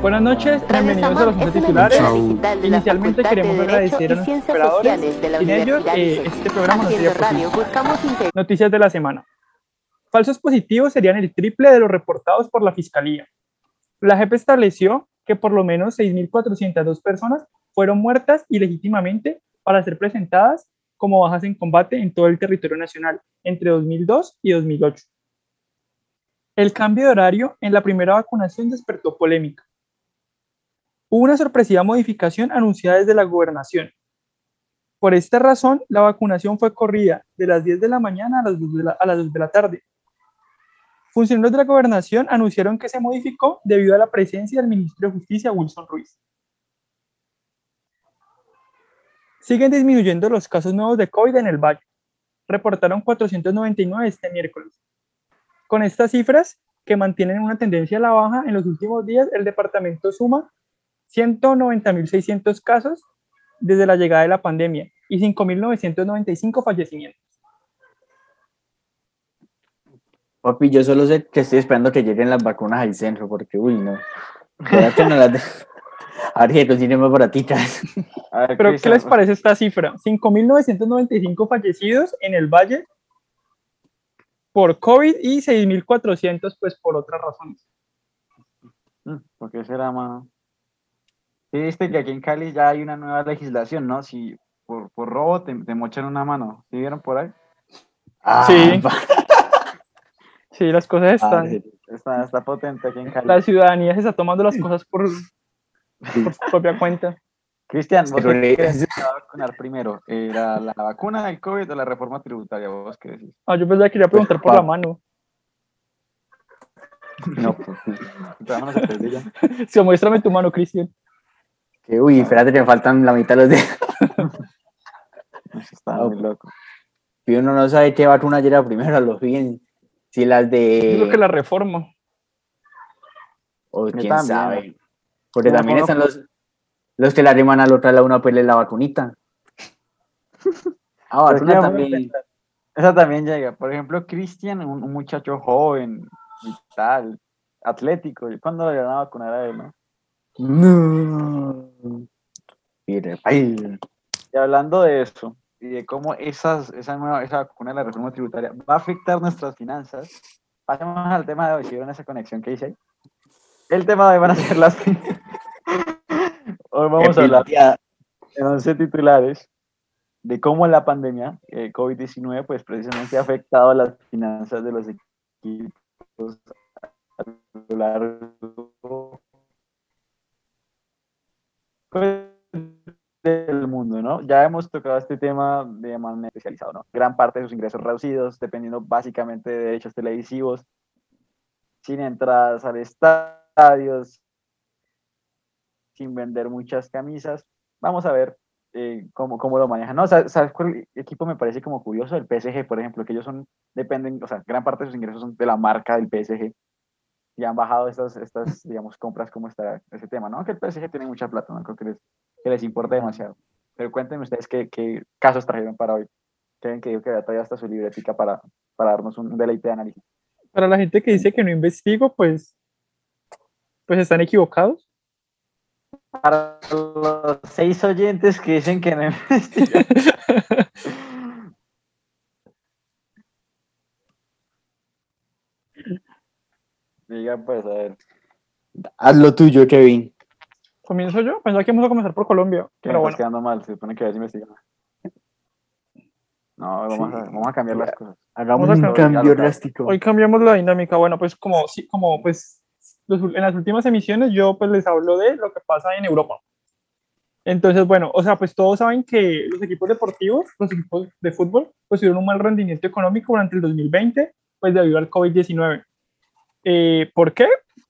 Buenas noches, bienvenidos a los es titulares. Inicialmente queremos agradecer a nuestros operadores. Sin ellos, eh, este programa no sería posible. Noticias de la semana. Falsos positivos serían el triple de los reportados por la Fiscalía. La JEP estableció que por lo menos 6.402 personas fueron muertas ilegítimamente para ser presentadas como bajas en combate en todo el territorio nacional entre 2002 y 2008. El cambio de horario en la primera vacunación despertó polémica. Hubo una sorpresiva modificación anunciada desde la gobernación. Por esta razón, la vacunación fue corrida de las 10 de la mañana a las 2 de la, a las 2 de la tarde. Funcionarios de la gobernación anunciaron que se modificó debido a la presencia del ministro de Justicia, Wilson Ruiz. Siguen disminuyendo los casos nuevos de COVID en el Valle. Reportaron 499 este miércoles. Con estas cifras, que mantienen una tendencia a la baja, en los últimos días el departamento suma 190.600 casos desde la llegada de la pandemia y 5.995 fallecimientos. Papi, yo solo sé que estoy esperando que lleguen las vacunas al centro, porque, uy, no. ¿Verdad que no las de- A ver si consiguen más baratitas. Ver, Pero, ¿qué les parece esta cifra? 5.995 fallecidos en el Valle por COVID y 6.400 pues por otras razones. mm, ¿Por qué será, mano? Viste que aquí en Cali ya hay una nueva legislación, ¿no? Si por, por robo te, te mochan una mano. ¿Sí vieron por ahí? Ah, Sí. Sí, las cosas están... parce, Está, está potente aquí en Cali. La ciudadanía se está tomando las cosas por, por su propia cuenta. Cristian, ¿vos Pero qué crees que se va a vacunar primero? Eh, ¿La, la vacuna del COVID o la reforma tributaria? ¿Vos qué decís? Ah, yo pensaba que quería preguntar por la pa- mano. No, pues. Sí, muéstrame tu mano, Cristian. Que, uy, espérate, que me faltan la mitad de los dedos. Eso Está No, muy loco. Y uno no sabe qué vacuna llega primero, a los bien. Si las Yo de. creo que la reforma. O Yo quién también. sabe. Porque Yo también están los, los que la riman al otro lado, una pues la vacunita. Ah, vacuna también. Esa también llega. Por ejemplo, Cristian, un, un muchacho joven y tal, atlético. ¿y ¿Cuándo le van a vacunar a él, no? No. Y hablando de eso, y de cómo esas, esa nueva, esa vacuna de la reforma tributaria va a afectar nuestras finanzas, pasemos al tema de hoy, ¿sí vieron esa conexión que hice ahí? El tema de hoy van a ser las... hoy vamos a hablar en 11 titulares de cómo la pandemia eh, COVID-19 pues precisamente ha afectado las finanzas de los equipos a lo largo del mundo, ¿no? Ya hemos tocado este tema de manera especializada, ¿no? Gran parte de sus ingresos reducidos, dependiendo básicamente de derechos televisivos, sin entradas al estadio, sin vender muchas camisas. Vamos a ver eh, cómo, cómo lo manejan. ¿no? Sa- ¿Sabes cuál equipo me parece como curioso? El PSG, por ejemplo, que ellos son, dependen, o sea, gran parte de sus ingresos son de la marca del PSG. Y han bajado estas, estas digamos, compras, ¿cómo está ese tema? ¿no? Que el PSG tiene mucha plata, no creo que les, que les importe demasiado. Pero cuéntenme ustedes qué, qué casos trajeron para hoy. Creen que yo que todavía hasta su libretica para, para darnos un deleite de análisis. Para la gente que dice que no investigo, pues, pues están equivocados. Para los seis oyentes que dicen que no Diga, pues, a ver. Haz lo tuyo, Kevin. ¿Comienzo yo? Pensaba que íbamos a comenzar por Colombia. Pero bueno, quedando mal, se supone que vas a investigar. No, vamos, a, vamos a cambiar las cosas. Hagamos un cambio drástico. hoy cambiamos la dinámica. Bueno, pues como, sí, como pues los en las últimas emisiones yo pues les hablo de lo que pasa en Europa. Entonces, bueno, o sea, pues todos saben que los equipos deportivos, los equipos de fútbol, pues tuvieron un mal rendimiento económico durante el 2020, pues debido al COVID-19. Eh, ¿Por qué?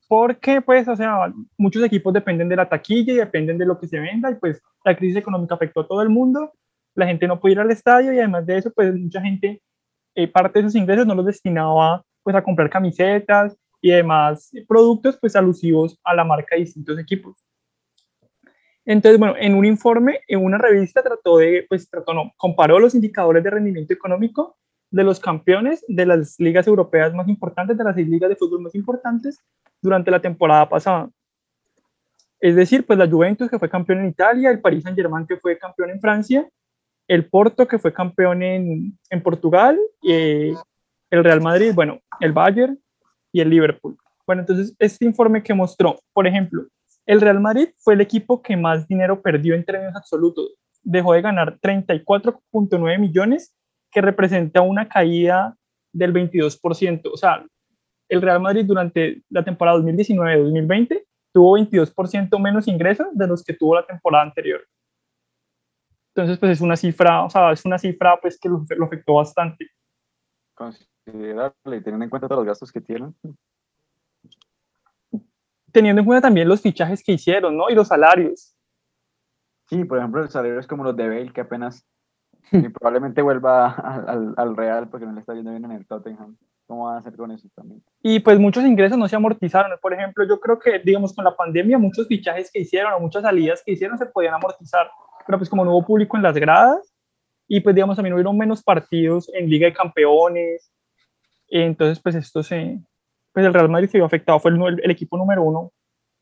Porque, pues, o sea, muchos equipos dependen de la taquilla y dependen de lo que se venda y pues la crisis económica afectó a todo el mundo, la gente no puede ir al estadio y además de eso, pues mucha gente, eh, parte de sus ingresos no los destinaba pues a comprar camisetas y demás productos pues alusivos a la marca de distintos equipos. Entonces, bueno, en un informe, en una revista trató de, pues trató, no, comparó los indicadores de rendimiento económico de los campeones de las ligas europeas más importantes, de las seis ligas de fútbol más importantes durante la temporada pasada. Es decir, pues la Juventus que fue campeón en Italia, el Paris Saint-Germain que fue campeón en Francia, el Porto que fue campeón en, en Portugal, eh, el Real Madrid, bueno, el Bayern y el Liverpool. Bueno, entonces este informe que mostró, por ejemplo, el Real Madrid fue el equipo que más dinero perdió en términos absolutos. Dejó de ganar 34.9 millones, que representa una caída del 22%. O sea, el Real Madrid durante la temporada 2019-2020 tuvo 22% menos ingresos de los que tuvo la temporada anterior. Entonces, pues es una cifra, o sea, es una cifra pues que lo, lo afectó bastante. Considerable, teniendo en cuenta todos los gastos que tienen. Teniendo en cuenta también los fichajes que hicieron, ¿no? Y los salarios. Sí, por ejemplo, el salario es como los de Bale, que apenas y probablemente vuelva al, al, Real porque no le está yendo bien en el Tottenham. ¿Cómo van a hacer con eso también? Y pues muchos ingresos no se amortizaron. Por ejemplo, yo creo que, digamos, con la pandemia, muchos fichajes que hicieron o muchas salidas que hicieron se podían amortizar. Pero pues como no hubo público en las gradas y pues digamos también hubieron menos partidos en Liga de Campeones, entonces pues esto se, pues el Real Madrid se vio afectado, fue el, el equipo número uno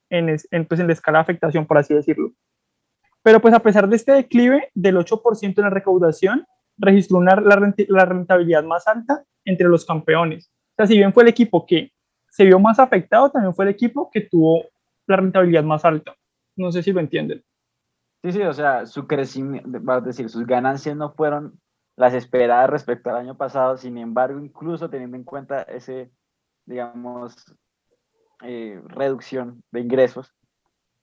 en, en, pues en la escala de afectación, por así decirlo. Pero pues a pesar de este declive del 8% en la recaudación, registró una, la rentabilidad más alta entre los campeones. O sea, si bien fue el equipo que se vio más afectado, también fue el equipo que tuvo la rentabilidad más alta. No sé si lo entienden. Sí, sí, o sea, su crecimiento, a decir, sus ganancias no fueron las esperadas respecto al año pasado, sin embargo, incluso teniendo en cuenta ese, digamos, eh, reducción de ingresos,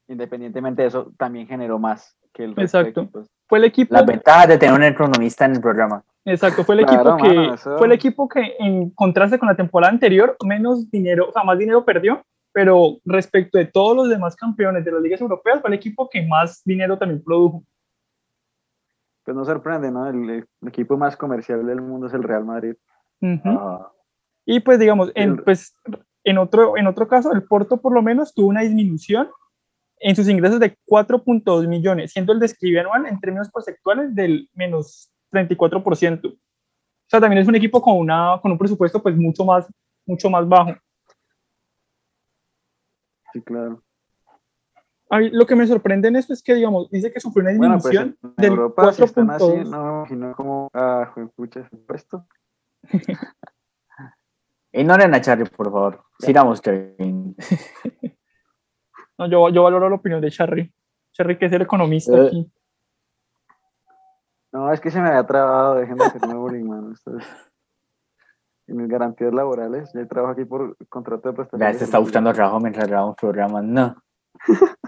independientemente de eso, también generó más que el resto Exacto. Fue el equipo. Las ventajas de tener un economista en el programa. Exacto, fue el equipo que mano, eso- fue el equipo que en contraste con la temporada anterior menos dinero, o sea, más dinero perdió, pero respecto de todos los demás campeones de las ligas europeas fue el equipo que más dinero también produjo. Pues no sorprende, ¿no? El, el equipo más comercial del mundo es el Real Madrid. Ah, Y pues digamos, en, pues, en, otro, en otro caso, el Porto por lo menos tuvo una disminución en sus ingresos de 4.2 millones, siendo el describe anual en términos porcentuales del menos 34%. O sea, también es un equipo con, una, con un presupuesto pues mucho más, mucho más bajo. Sí, claro. A mí lo que me sorprende en esto es que, digamos, dice que sufrió una Bueno, pues disminución en del Europa si están así, 4.2. no me imagino cómo, ah. Ignoren a Charlie, por favor. Sigamos, Kevin. No, yo, yo valoro la opinión de Charry. Charry, que es el economista Eh. aquí. No, es que se me había trabado, dejen de hacerme bullying, mano. Esto es- Y mis garantías laborales, yo trabajo aquí por contrato de prestación. Ya se está buscando trabajo mientras grabamos programas. No.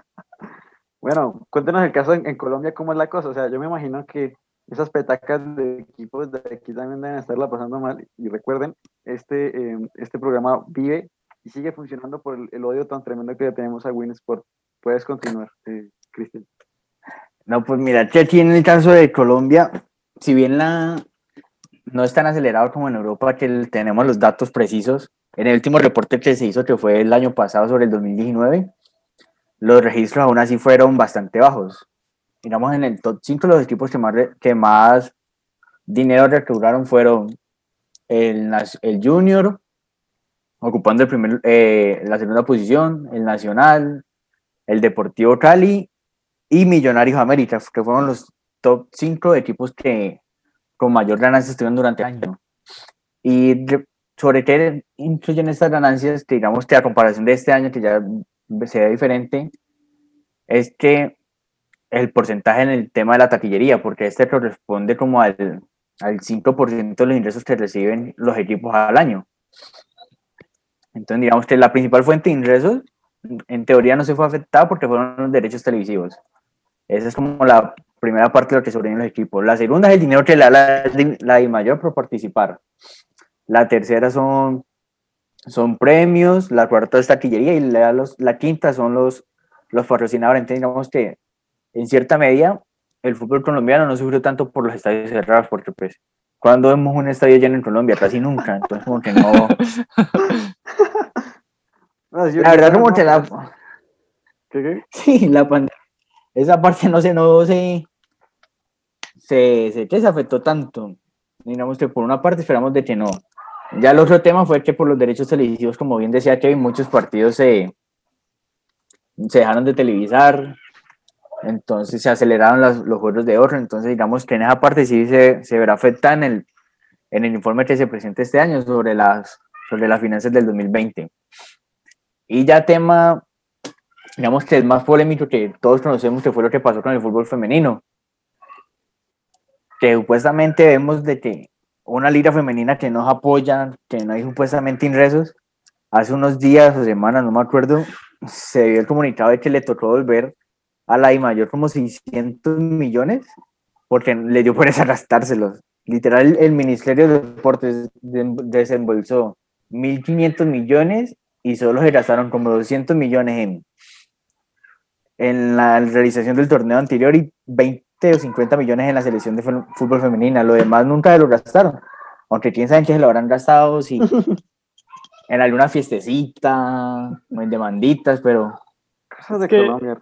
Bueno, cuéntenos el caso en, en Colombia, cómo es la cosa. O sea, yo me imagino que esas petacas de equipos de aquí también deben estarla pasando mal. Y recuerden, este, eh, este programa vive y sigue funcionando por el, el odio tan tremendo que le tenemos a Winsport. Puedes continuar, eh, Cristian. No, pues mira, que aquí en el caso de Colombia, si bien la no es tan acelerado como en Europa, que tenemos los datos precisos, en el último reporte que se hizo, que fue el año pasado sobre el 2019, los registros aún así fueron bastante bajos. Digamos, en el top 5 los equipos que más, que más dinero recaudaron fueron el, el Junior, ocupando el primer, eh, la segunda posición, el Nacional, el Deportivo Cali y Millonarios América, que fueron los top 5 equipos que con mayor ganancia estuvieron durante el año. Y re- sobre qué influyen estas ganancias, que digamos que a comparación de este año, que ya se ve diferente, es que el porcentaje en el tema de la taquillería, porque este corresponde como al, al 5% de los ingresos que reciben los equipos al año. Entonces, digamos que la principal fuente de ingresos, en teoría, no se fue afectada porque fueron los derechos televisivos. Esa es como la primera parte de lo que sobreviven los equipos. La segunda es el dinero que le da la, la I mayor por participar. La tercera son, son premios, la cuarta es taquillería y la, los, la quinta son los, los patrocinadores. Entonces, digamos que en cierta medida el fútbol colombiano no sufrió tanto por los estadios cerrados, porque pues cuando vemos un estadio lleno en Colombia, casi nunca, entonces como que no... La verdad como no, que la... ¿qué, qué? Sí, la pandemia. Esa parte no se, no se, se, se, se afectó tanto. Digamos que por una parte esperamos de que no. Ya el otro tema fue que por los derechos televisivos, como bien decía Kevin, muchos partidos se, se dejaron de televisar, entonces se aceleraron las- los juegos de oro, entonces digamos que en esa parte sí se, se verá afectada en el, en el informe que se presenta este año sobre las, sobre las finanzas del 2020. Y ya tema, digamos que es más polémico que todos conocemos que fue lo que pasó con el fútbol femenino, que supuestamente vemos de que una liga femenina que nos apoya, que no hay supuestamente ingresos, hace unos días o semanas, no me acuerdo, se dio el comunicado de que le tocó volver a la I mayor como 600 millones porque le dio por gastárselos. Literal, el Ministerio de Deportes de- desembolsó 1.500 millones y solo se gastaron como 200 millones en, en la realización del torneo anterior y 20 o 50 millones en la selección de fútbol femenina. Lo demás nunca se lo gastaron. Aunque quién sabe en qué se lo habrán gastado, si en alguna fiestecita, o en demanditas, pero Cosas de que-.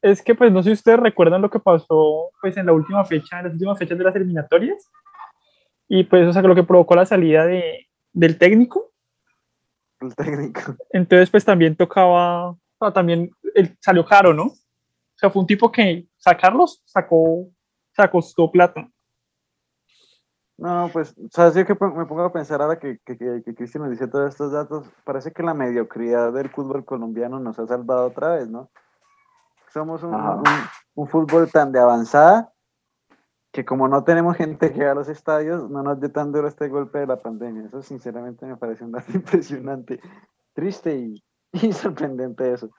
Es que, pues, no sé si ustedes recuerdan lo que pasó, pues, en la última fecha, en las últimas fechas de las eliminatorias. Y, pues, o sea, lo que provocó la salida de, del técnico. el técnico. Entonces, pues, también tocaba, o sea, también él salió caro, ¿no? O sea, fue un tipo que sacarlos sacó, o sea, costó plata. No, pues, ¿sabes? Yo que me pongo a pensar ahora que, que, que, que Cristian nos dice todos estos datos, parece que la mediocridad del fútbol colombiano nos ha salvado otra vez, ¿no? Somos un, un, un fútbol tan de avanzada que como no tenemos gente que va a los estadios, no nos dio tan duro este golpe de la pandemia. Eso sinceramente me parece un dato impresionante, triste y, y sorprendente eso.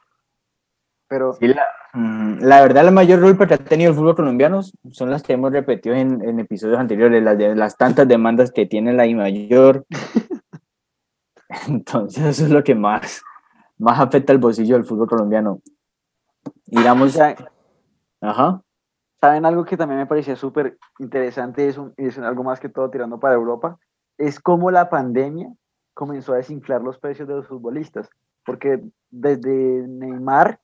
Pero Sí, la, mm, la verdad, la mayor culpa que ha tenido el fútbol colombiano son las que hemos repetido en, en episodios anteriores, las de las tantas demandas que tiene la I mayor. Entonces, eso es lo que más, más afecta al bolsillo del fútbol colombiano. Digamos, ya, ajá, ¿Saben algo que también me parecía súper interesante? Es, un- es algo más que todo tirando para Europa. Es cómo la pandemia comenzó a desinflar los precios de los futbolistas. Porque desde Neymar,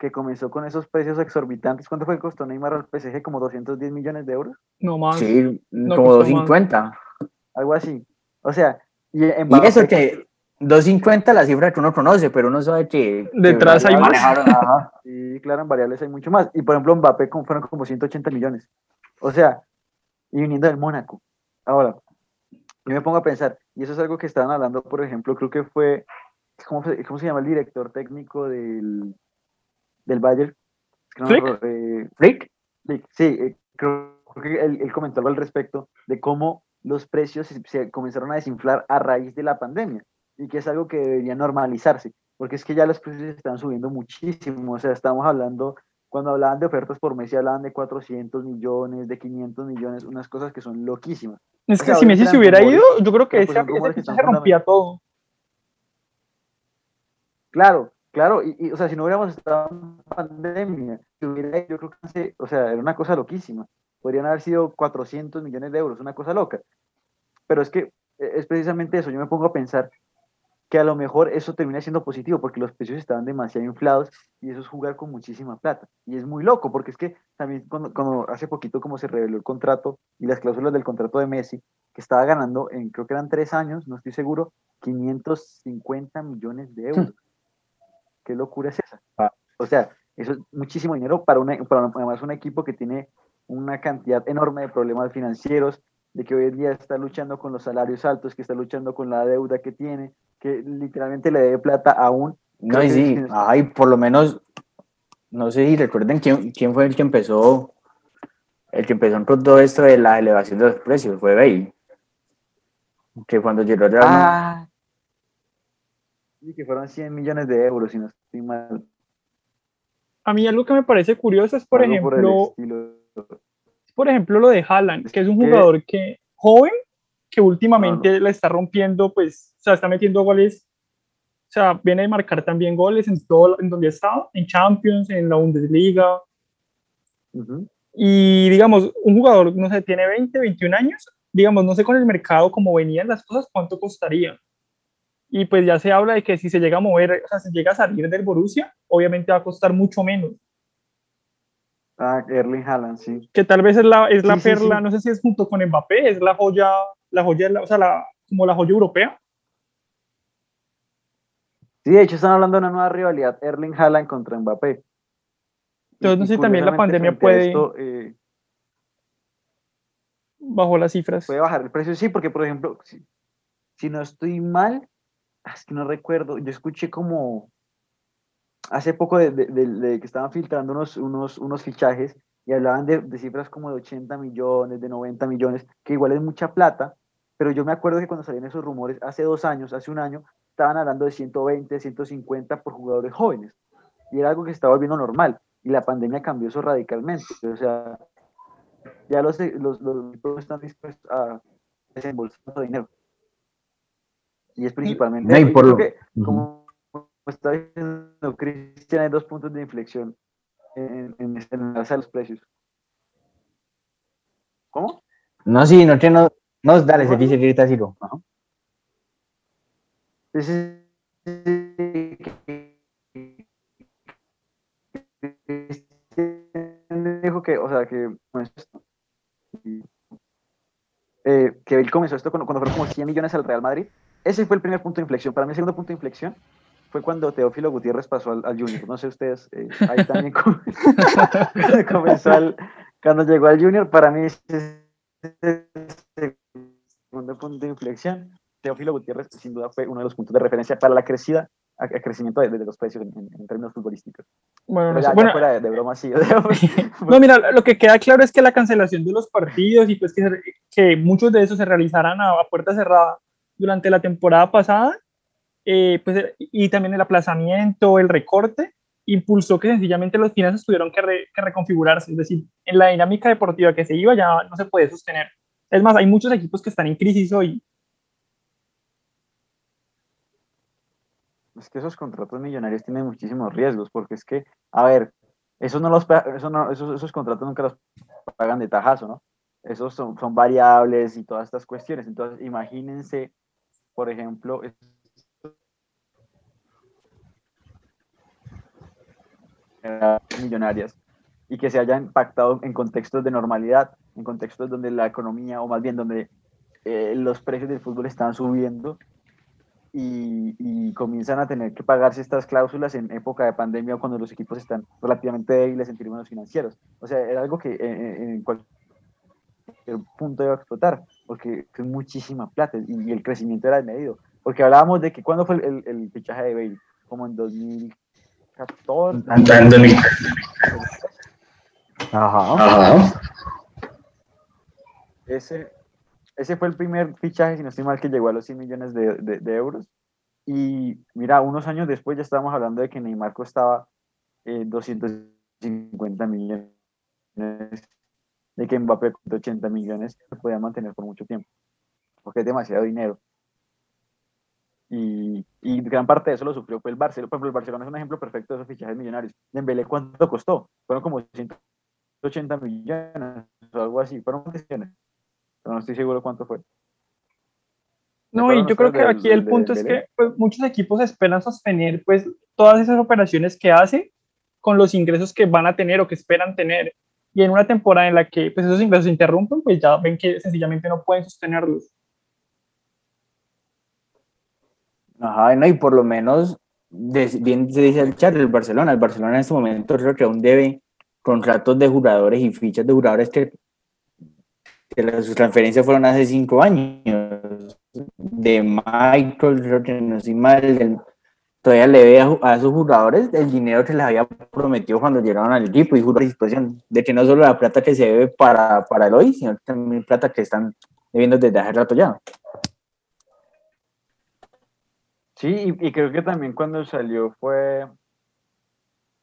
que comenzó con esos precios exorbitantes, ¿cuánto fue que costó Neymar al PSG? Como 210 millones de euros, No más. sí, no como costó 250. algo así. O sea, y, Y Mbappé- eso que 250 la cifra que uno conoce, pero uno sabe que... que Detrás hay más. ajá. Sí, claro, en variables hay mucho más. Y por ejemplo, Mbappé fueron como 180 millones. O sea, y viniendo del Mónaco. Ahora, yo me pongo a pensar, y eso es algo que estaban hablando, por ejemplo, creo que fue, ¿cómo, se- cómo se llama el director técnico del, del Bayern? No eh, Flick, Flick, sí, eh, creo, creo que él, él comentó algo al respecto de cómo los precios se, se comenzaron a desinflar a raíz de la pandemia y que es algo que debería normalizarse, porque es que ya los precios están subiendo muchísimo, o sea, estamos hablando, cuando hablaban de ofertas por Messi hablaban de 400 millones, de 500 millones, unas cosas que son loquísimas. Es O que sea, si Messi se hubiera rumores, ido, yo creo que ese, ese que fichaje rompía todo. Claro, claro, y, y, o sea, si no hubiéramos estado en pandemia, si hubiera, yo creo que, hace- o sea, era una cosa loquísima. Podrían haber sido 400 millones de euros, una cosa loca. Pero es que eh, es precisamente eso, yo me pongo a pensar que a lo mejor eso termina siendo positivo porque los precios estaban demasiado inflados y eso es jugar con muchísima plata. Y es muy loco porque es que también cuando, cuando hace poquito como se reveló el contrato y las cláusulas del contrato de Messi, que estaba ganando en creo que eran tres años, no estoy seguro, 550 millones de euros. ¿Qué locura es esa? Ah. O sea, eso es muchísimo dinero para, una, para además un equipo que tiene una cantidad enorme de problemas financieros, de que hoy en día está luchando con los salarios altos, que está luchando con la deuda que tiene, que literalmente le debe plata aún. No, y sí, ay, por lo menos, no sé si recuerden quién, quién fue el que empezó, el que empezó con todo esto de la elevación de los precios, fue Bale. Que cuando llegó Ah, que fueron 100 millones de euros, si no estoy mal. A mí algo que me parece curioso es, por algo ejemplo, estilo. por ejemplo, lo de Haaland, que es un jugador que joven, que últimamente la está rompiendo, pues, o sea, está metiendo goles, o sea, viene de marcar también goles en todo, en donde ha estado, en Champions, en la Bundesliga, Ujú. y digamos, un jugador, no sé, tiene 20, 21 años, digamos, no sé con el mercado cómo venían las cosas, cuánto costaría. Y pues ya se habla de que si se llega a mover, o sea, si llega a salir del Borussia, obviamente va a costar mucho menos. Ah, Erling Haaland, sí. que tal vez es la, es la Sí, sí, perla, sí. no sé si es junto con Mbappé, es la joya, la joya, o sea, la, como la joya europea. Sí, de hecho están hablando de una nueva rivalidad, Erling Haaland contra Mbappé. Entonces, no sé si también la pandemia puede... eh, bajó las cifras. Puede bajar el precio, sí, porque por ejemplo, si, si no estoy mal, es que no recuerdo, yo escuché como hace poco de, que estaban filtrando unos, unos, unos fichajes y hablaban de, de, cifras como de 80 millones, de 90 millones, que igual es mucha plata, pero yo me acuerdo que cuando salían esos rumores hace dos años, hace un año, estaban hablando de 120, 150 por jugadores jóvenes, y era algo que estaba volviendo normal, y la pandemia cambió eso radicalmente, o sea, ya los, los, los están dispuestos a desembolsar dinero. Y es principalmente... por que, como está diciendo Cristian, hay dos puntos de inflexión en, en, este, en de los precios. ¿Cómo? No, sí, no, no, no dale, se dice que ahorita sigo. Dijo que, o sea, que eh, que él comenzó esto cuando, cuando fueron como 100 millones al Real Madrid. Ese fue el primer punto de inflexión. Para mí, el segundo punto de inflexión fue cuando Teófilo Gutiérrez pasó al, Junior. No sé ustedes, eh, ahí también comenzó cuando llegó al Junior, para mí ese es el segundo punto de inflexión. Teófilo Gutiérrez sin duda fue uno de los puntos de referencia para la crecida, el crecimiento de, los precios en, términos futbolísticos. Bueno, no, bueno, fuera de, broma, sí. no, mira, lo que queda claro es que la cancelación de los partidos y pues que, que muchos de esos se realizaran a, a puerta cerrada durante la temporada pasada eh, pues, y también el aplazamiento, el recorte, impulsó que sencillamente los finanzas tuvieron que, reconfigurarse. Es decir, en la dinámica deportiva que se iba ya no se puede sostener. Es más, hay muchos equipos que están en crisis hoy. Es que esos contratos millonarios tienen muchísimos riesgos, porque es que, a ver, esos, no los, esos, esos contratos nunca los pagan de tajazo, ¿no? Esos son, son variables y todas estas cuestiones. Entonces, imagínense, por ejemplo, millonarias y que se haya impactado en contextos de normalidad, en contextos donde la economía, o más bien donde eh, los precios del fútbol están subiendo y, comienzan a tener que pagarse estas cláusulas en época de pandemia o cuando los equipos están relativamente débiles en términos financieros. O sea, era algo que en cualquier punto iba a explotar, porque es muchísima plata y, el crecimiento era desmedido. Porque hablábamos de que cuando fue el, el, fichaje de Bale, como en 2000 Ajá. Ese, ese fue el primer fichaje, si no estoy mal, que llegó a los 100 millones de, de, euros. Y mira, unos años después ya estábamos hablando de que Neymar costaba eh, 250 millones, de que Mbappé con 80 millones se podía mantener por mucho tiempo, porque es demasiado dinero. Y, y, gran parte de eso lo sufrió fue el Barcelona. Por ejemplo, el Barcelona es un ejemplo perfecto de esos fichajes millonarios. Dembélé, ¿cuánto costó? Fueron como 180 millones o algo así. Fueron millones. Pero no estoy seguro cuánto fue. No, y yo creo que aquí el punto es que pues, muchos equipos esperan sostener pues todas esas operaciones que hacen con los ingresos que van a tener o que esperan tener. Y en una temporada en la que pues, esos ingresos se interrumpen, pues ya ven que sencillamente no pueden sostenerlos. Ajá, no, y por lo menos, bien se dice el chat, el Barcelona, el Barcelona en este momento creo que aún debe contratos de jugadores y fichas de jugadores que, que sus transferencias fueron hace cinco años. De Michael, creo que no soy mal, todavía le ve a, esos jugadores el dinero que les había prometido cuando llegaron al equipo y juro disposición de que no solo la plata que se debe para, para el hoy, sino también plata que están debiendo desde hace rato ya. Sí, y, creo que también cuando salió fue,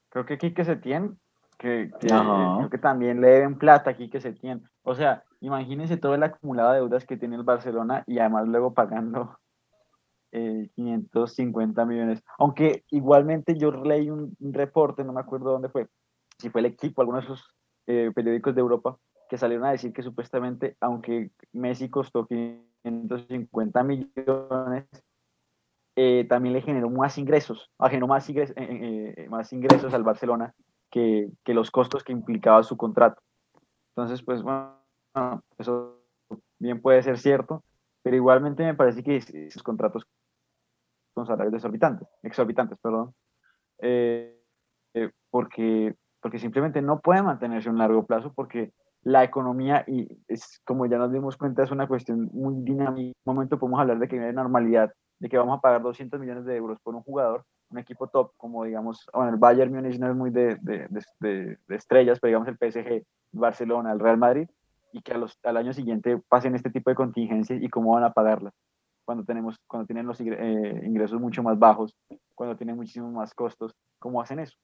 creo que Quique Setién, que, que creo que también le deben plata a Quique Setién. O sea, imagínense todo el acumulado de deudas que tiene el Barcelona y además luego pagando 550 eh, millones. Aunque igualmente yo leí un, reporte, no me acuerdo dónde fue, si fue el equipo, algunos de esos eh, periódicos de Europa, que salieron a decir que supuestamente, aunque Messi costó 550 millones, eh, también le generó más ingresos, generó más ingresos, eh, eh, más ingresos al Barcelona que, que, los costos que implicaba su contrato. Entonces, pues bueno, eso bien puede ser cierto, pero igualmente me parece que esos contratos con salarios exorbitantes, exorbitantes perdón, eh, eh, porque, porque simplemente no puede mantenerse a un largo plazo porque la economía, y es como ya nos dimos cuenta, es una cuestión muy dinámica. En un momento podemos hablar de que hay normalidad, de que vamos a pagar 200 millones de euros por un jugador, un equipo top, como digamos, bueno, el Bayern Múnich no es muy de, de, de, de estrellas, pero digamos el PSG, Barcelona, el Real Madrid, y que a los, al año siguiente pasen este tipo de contingencias y cómo van a pagarlas cuando, tenemos, cuando tienen los eh, ingresos mucho más bajos, cuando tienen muchísimos más costos, ¿cómo hacen eso?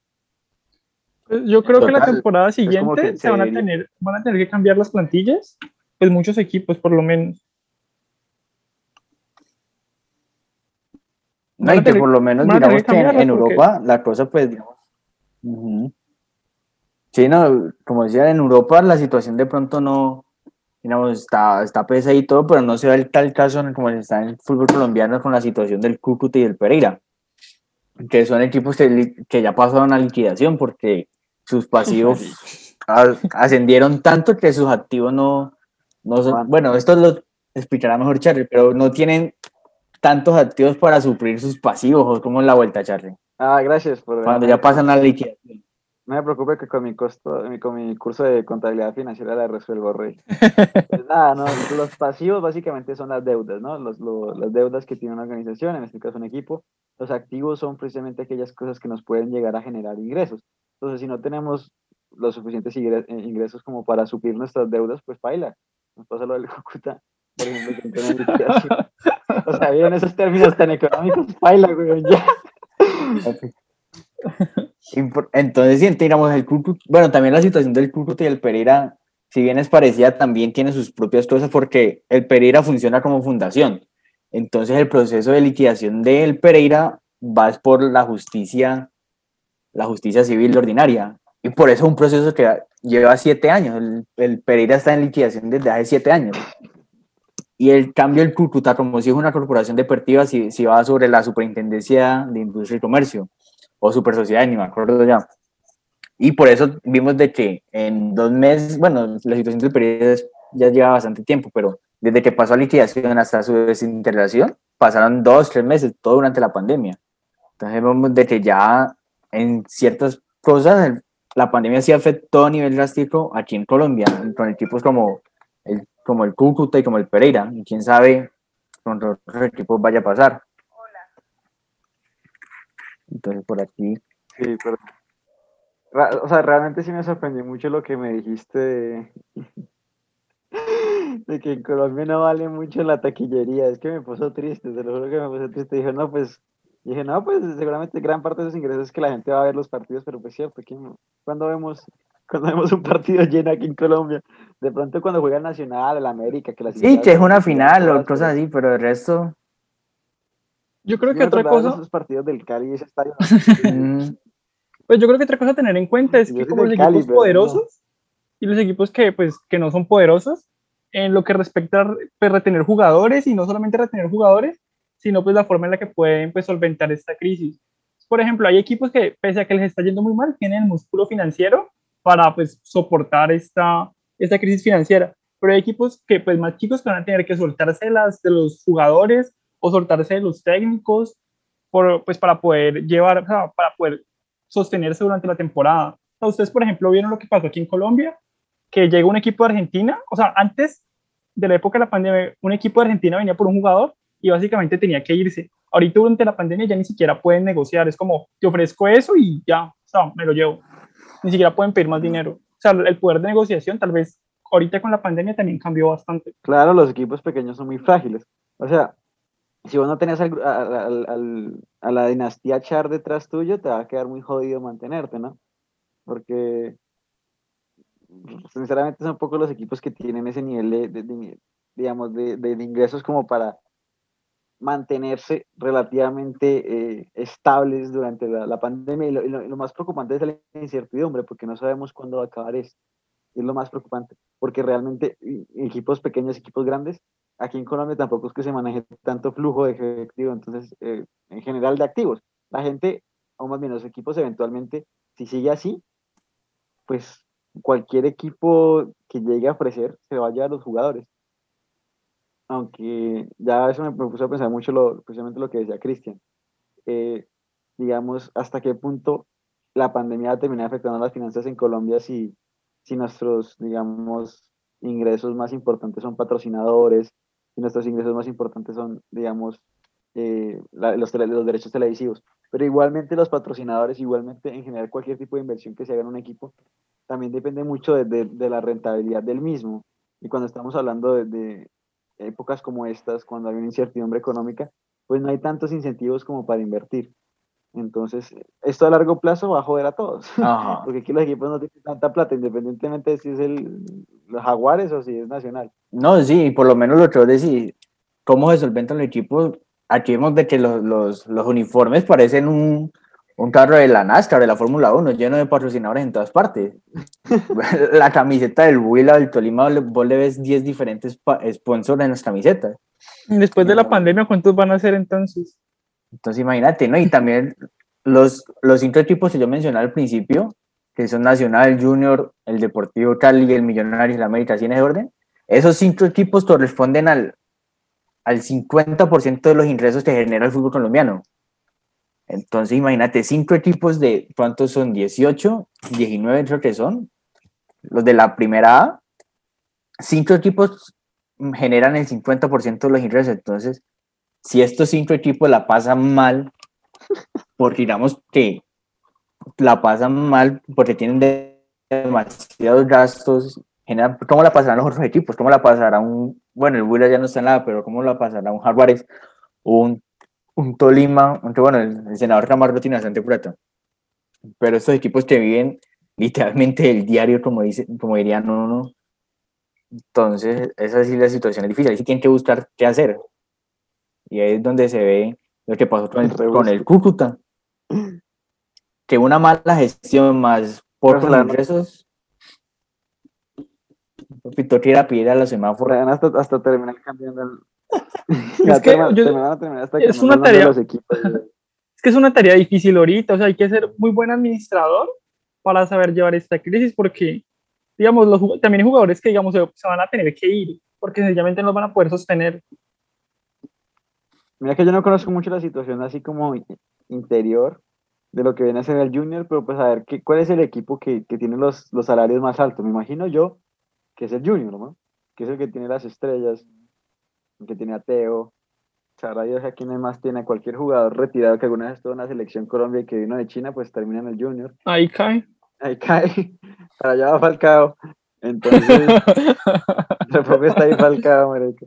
Pues yo creo que la temporada siguiente se van a, tener, van a tener que cambiar las plantillas, pues muchos equipos por lo menos. No, y que por lo menos digamos que en, Europa la cosa pues digamos, Sí, no, como decía, en Europa la situación de pronto no, digamos, está, está pesa y todo, pero no se da el tal caso como está en el fútbol colombiano con la situación del Cúcuta y del Pereira, que son equipos que, que ya pasaron a liquidación porque sus pasivos ascendieron tanto que sus activos no, no son, bueno, esto lo explicará mejor Charlie, pero no tienen tantos activos para suplir sus pasivos, como en la vuelta, Charlie. Ah, gracias por... Cuando ya pasan a liquidación. No me preocupe que con mi, costo, con mi curso de contabilidad financiera la resuelvo, Rey. Pues nada, no, los pasivos básicamente son las deudas, ¿no? Los, las deudas que tiene una organización, en este caso un equipo. Los activos son precisamente aquellas cosas que nos pueden llegar a generar ingresos. Entonces, si no tenemos los suficientes eh, ingresos como para suplir nuestras deudas, pues baila. Nos pasa lo del Cúcuta, por ejemplo, que O sea, bien esos términos tan económicos, baila, güey, ya. Entonces, si digamos, el bueno, también la situación del Cúcuta y el Pereira, si bien es parecida, también tiene sus propias cosas porque el Pereira funciona como fundación. Entonces, el proceso de liquidación del Pereira va por la justicia, la justicia civil ordinaria. Y por eso es un proceso que lleva siete años. El, Pereira está en liquidación desde hace siete años. Y el cambio del Cúcuta, como si es una corporación deportiva, si, si va sobre la Superintendencia de Industria y Comercio o Super Sociedad, ni me acuerdo ya. Y por eso vimos de que en dos meses, bueno, la situación del periodo ya lleva bastante tiempo, pero desde que pasó a liquidación hasta su desintegración, pasaron dos, tres meses, todo durante la pandemia. Entonces vemos de que ya en ciertas cosas la pandemia sí afectó a nivel drástico aquí en Colombia, con equipos como el, como el Cúcuta y como el Pereira. Y quién sabe con otros equipos vaya a pasar. Entonces por aquí. Sí, pero. O sea, realmente sí me sorprendió mucho lo que me dijiste de, de que en Colombia no vale mucho la taquillería. Es que me puso triste, te lo juro que me puso triste. Dije, no, pues, dije, no, pues seguramente gran parte de esos ingresos es que la gente va a ver los partidos, pero pues cierto, cuando vemos cuando vemos un partido lleno aquí en Colombia, de pronto cuando juega el Nacional, el América, que la Sí, que es una final o cosas así, pero el resto yo creo que otra cosa. Esos partidos del Cali ese estadio. Pues yo creo que otra cosa a tener en cuenta es que como los equipos poderosos y los equipos que, pues, que no son poderosos, en lo que respecta a pues, retener jugadores y no solamente retener jugadores, sino pues la forma en la que pueden pues solventar esta crisis. Por ejemplo, hay equipos que pese a que les está yendo muy mal, tienen el músculo financiero para pues soportar esta, esta crisis financiera. Pero hay equipos que pues más chicos que van a tener que soltarse las de los jugadores o soltarse de los técnicos por, pues para poder llevar, para poder sostenerse durante la temporada. ustedes, por ejemplo, vieron lo que pasó aquí en Colombia, que llega un equipo de Argentina, o sea, antes de la época de la pandemia, un equipo de Argentina venía por un jugador y básicamente tenía que irse. Ahorita durante la pandemia ya ni siquiera pueden negociar, es como, te ofrezco eso y ya, o sea, me lo llevo. Ni siquiera pueden pedir más dinero. O sea, el poder de negociación tal vez ahorita con la pandemia también cambió bastante. Claro, los equipos pequeños son muy frágiles. O sea, si vos no tenés a, la dinastía Char detrás tuyo, te va a quedar muy jodido mantenerte, ¿no? Porque, sinceramente, son pocos los equipos que tienen ese nivel de, digamos, de, ingresos como para mantenerse relativamente eh, estables durante la, pandemia. Y lo, más preocupante es la incertidumbre, porque no sabemos cuándo va a acabar esto. Es lo más preocupante, porque realmente equipos pequeños, equipos grandes, aquí en Colombia tampoco es que se maneje tanto flujo de efectivo, entonces, eh, en general de activos. La gente, o más bien los equipos eventualmente, si sigue así, pues cualquier equipo que llegue a ofrecer se va a los jugadores. Aunque ya eso me, puso a pensar mucho lo, precisamente lo que decía Cristian. eh, digamos, hasta qué punto la pandemia va a terminar afectando las finanzas en Colombia si, si nuestros, digamos, ingresos más importantes son patrocinadores, si nuestros ingresos más importantes son, digamos, eh, los, derechos televisivos. Pero igualmente los patrocinadores, igualmente en general cualquier tipo de inversión que se haga en un equipo, también depende mucho de, de- de la rentabilidad del mismo. Y cuando estamos hablando de, de épocas como estas, cuando hay una incertidumbre económica, pues no hay tantos incentivos como para invertir. Entonces, esto a largo plazo va a joder a todos. Ajá. Porque aquí los equipos no tienen tanta plata, independientemente de si es el, los Jaguares o si es Nacional. No, sí, por lo menos lo que vos decís, ¿cómo se solventan los equipos? Aquí vemos de que los, los, los uniformes parecen un, un carro de la NASCAR, de la Fórmula 1, lleno de patrocinadores en todas partes. la camiseta del Huila, del Tolima, vos le ves 10 diferentes sponsors en las camisetas. Después de la pandemia, ¿cuántos van a ser entonces? Entonces imagínate, ¿no? Y también los, los cinco equipos que yo mencioné al principio, que son Nacional, Junior, el Deportivo Cali, el Millonarios el América, ¿sí en ese orden? Esos cinco equipos corresponden al, al 50% de los ingresos que genera el fútbol colombiano. Entonces imagínate, cinco equipos de, ¿cuántos son? 18, 19 creo que son, los de la primera A. Cinco equipos generan el 50% de los ingresos, entonces si estos cinco equipos la pasan mal, porque digamos que la pasan mal porque tienen de- demasiados gastos, ¿cómo la pasarán los otros equipos? ¿Cómo la pasará un, bueno, el Huila ya no está en nada, pero ¿cómo la pasará un Jaguares, un, un Tolima, aunque bueno, el, el senador Camargo tiene bastante plata, pero estos equipos que viven literalmente el diario, como, dice, como dirían uno, entonces esa sí la situación es difícil, ahí sí tienen que buscar qué hacer. Y ahí es donde se ve lo que pasó con el, con el Cúcuta. Que una mala gestión más pocos Claro. ingresos. Pito que ir a pedir a los semáforos. Hasta, hasta terminar cambiando el... Es que yo- es una tarea- los equipos. Es que es una tarea difícil ahorita, o sea, hay que ser muy buen administrador para saber llevar esta crisis, porque, digamos, los, también hay jugadores que, digamos, se, se van a tener que ir, porque sencillamente no van a poder sostener. Mira que yo no conozco mucho la situación así como interior de lo que viene a ser el Junior, pero pues a ver, ¿qué, ¿cuál es el equipo que, que tiene los, los salarios más altos? Me imagino yo que es el Junior, ¿no? Que es el que tiene las estrellas, el que tiene a Teo. Sabrá Dios a quién más tiene, cualquier jugador retirado que alguna vez estuvo en la selección Colombia y que vino de China, pues termina en el Junior. Ahí cae. Ahí cae, para allá va Falcao. Entonces, tampoco está ahí Falcao, marica.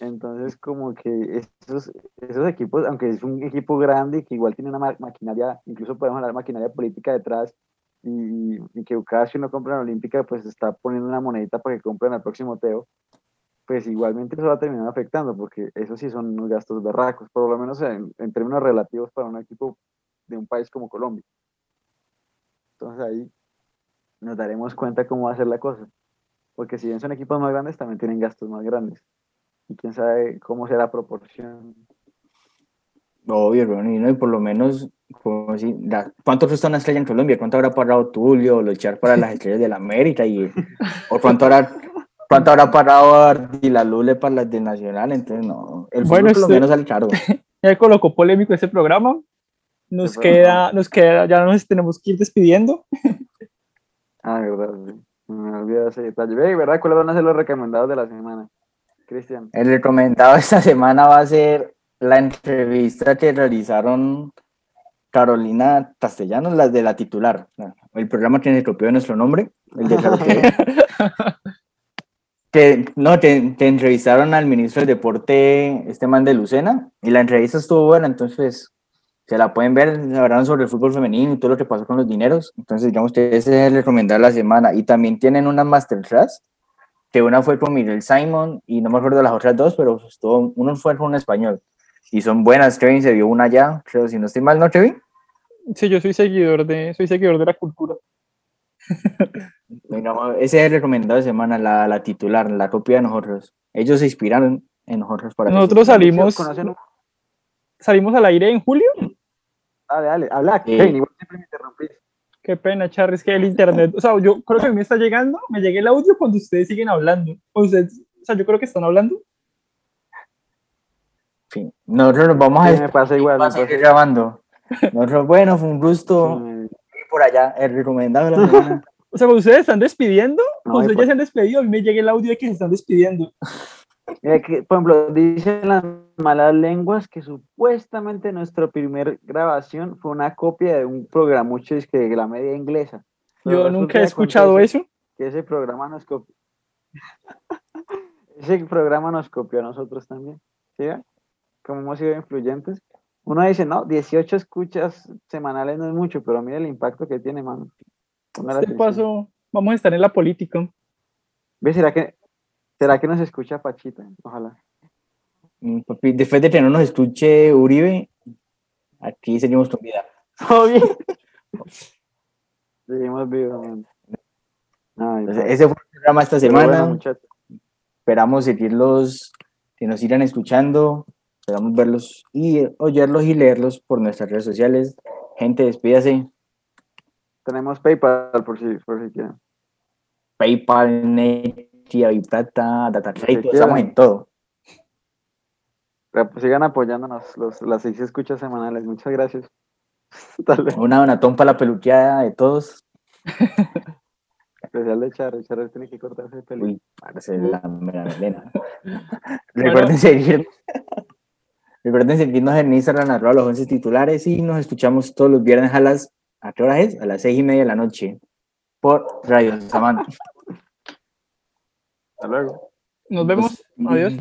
Entonces, como que esos, esos equipos, aunque es un equipo grande y que igual tiene una ma- maquinaria, incluso podemos hablar de maquinaria política detrás, y, y que que uno compra en Olímpica, pues está poniendo una monedita para que compren al próximo Teo, pues igualmente eso va a terminar afectando, porque eso sí son unos gastos berracos, por lo menos en, en términos relativos para un equipo de un país como Colombia. Entonces ahí nos daremos cuenta cómo va a ser la cosa. Porque si bien son equipos más grandes, también tienen gastos más grandes. Y quién sabe cómo será la proporción. Obvio, Ronnie, ¿no? Y por lo menos, como si, la- ¿cuánto cuesta una estrella en Colombia? ¿Cuánto habrá pagado Tulio o luchar para las estrellas de la América? Y, ¿O cuánto habrá, cuánto habrá pagado la Lule para las de Nacional? Entonces, no, el fútbol Bueno, este- colombiano sale caro. Ya colocó polémico ese programa. Nos queda, nos queda, ya nos tenemos que ir despidiendo. Ah, verdad, sí. Me olvidé ese detalle. Ve, ¿verdad? ¿Cuáles van a ser los recomendados de la semana? Cristian. El recomendado esta semana va a ser la entrevista que realizaron Carolina Castellanos, las de la titular. El programa que se copió de nuestro nombre, el de TV. que no, te, te entrevistaron al ministro del deporte, este man de Lucena, y la entrevista estuvo buena, entonces se la pueden ver, hablaron sobre el fútbol femenino y todo lo que pasó con los dineros, entonces digamos que ese es el recomendar la semana, y también tienen una masterclass, que una fue con Miguel Simon, y no me acuerdo de las otras dos, pero estuvo, uno fue con un español, y son buenas, Kevin se vio una ya, creo, si no estoy mal, ¿no, Kevin? Sí, yo soy seguidor de, soy seguidor de la cultura. Bueno, ese es el recomendado de semana, la, la titular, la copia de nosotros. Ellos se inspiraron en nosotros para... Nosotros esta salimos, ¿Conocen salimos al aire en julio. Dale, dale, habla, Sí. Kevin, igual siempre me interrumpís. Qué pena, Charly, es que el internet, o sea, yo creo que a mí me está llegando, me llega el audio cuando ustedes siguen hablando. Ustedes, o sea, yo creo que están hablando. fin, nosotros nos vamos a, Sí, me pasa igual, me pasa grabando. Nosotros, bueno, fue un gusto Sí, ir por allá, el recomendado. O sea, cuando ustedes están despidiendo, cuando ustedes por- ya se han despedido, a mí me llega el audio de que se están despidiendo. Mira que, por ejemplo, dicen las malas lenguas que supuestamente nuestra primer grabación fue una copia de un programucho es que de la media inglesa. Pero Yo nunca he escuchado eso. Que ese programa nos copió. ese programa nos copió a nosotros también. ¿Sí? Como hemos sido influyentes. Uno dice, no, 18 escuchas semanales no es mucho, pero mira el impacto que tiene, mano. Este paso, vamos a estar en la política. ¿Ves? ¿Será que, ¿Será que nos escucha Pachita? Ojalá. Mm, papi, Después de que no nos escuche Uribe, aquí seguimos con vida. ¿Todo bien? Seguimos vivos. Ay, Entonces, ese fue el programa esta bueno, semana. Esperamos seguirlos, que nos sigan escuchando. Esperamos verlos y oírlos y leerlos por nuestras redes sociales. Gente, despídase. tenemos PayPal por si, por si quieren. PayPal, Netia, Plata, Data estamos en todo. Pues, sigan apoyándonos los, las seis escuchas semanales. Muchas gracias. Una donatón para la peluqueada de todos. Especial de Charo. Charo tiene que cortarse el pelo. Uy, parece la melena. Recuerden seguir. Recuerden seguirnos en Instagram, arroba los 11 titulares, y nos escuchamos todos los viernes a las, ¿a qué hora es? A las seis y media de la noche, por Radio Samantha. Hasta luego. Nos vemos. Adiós.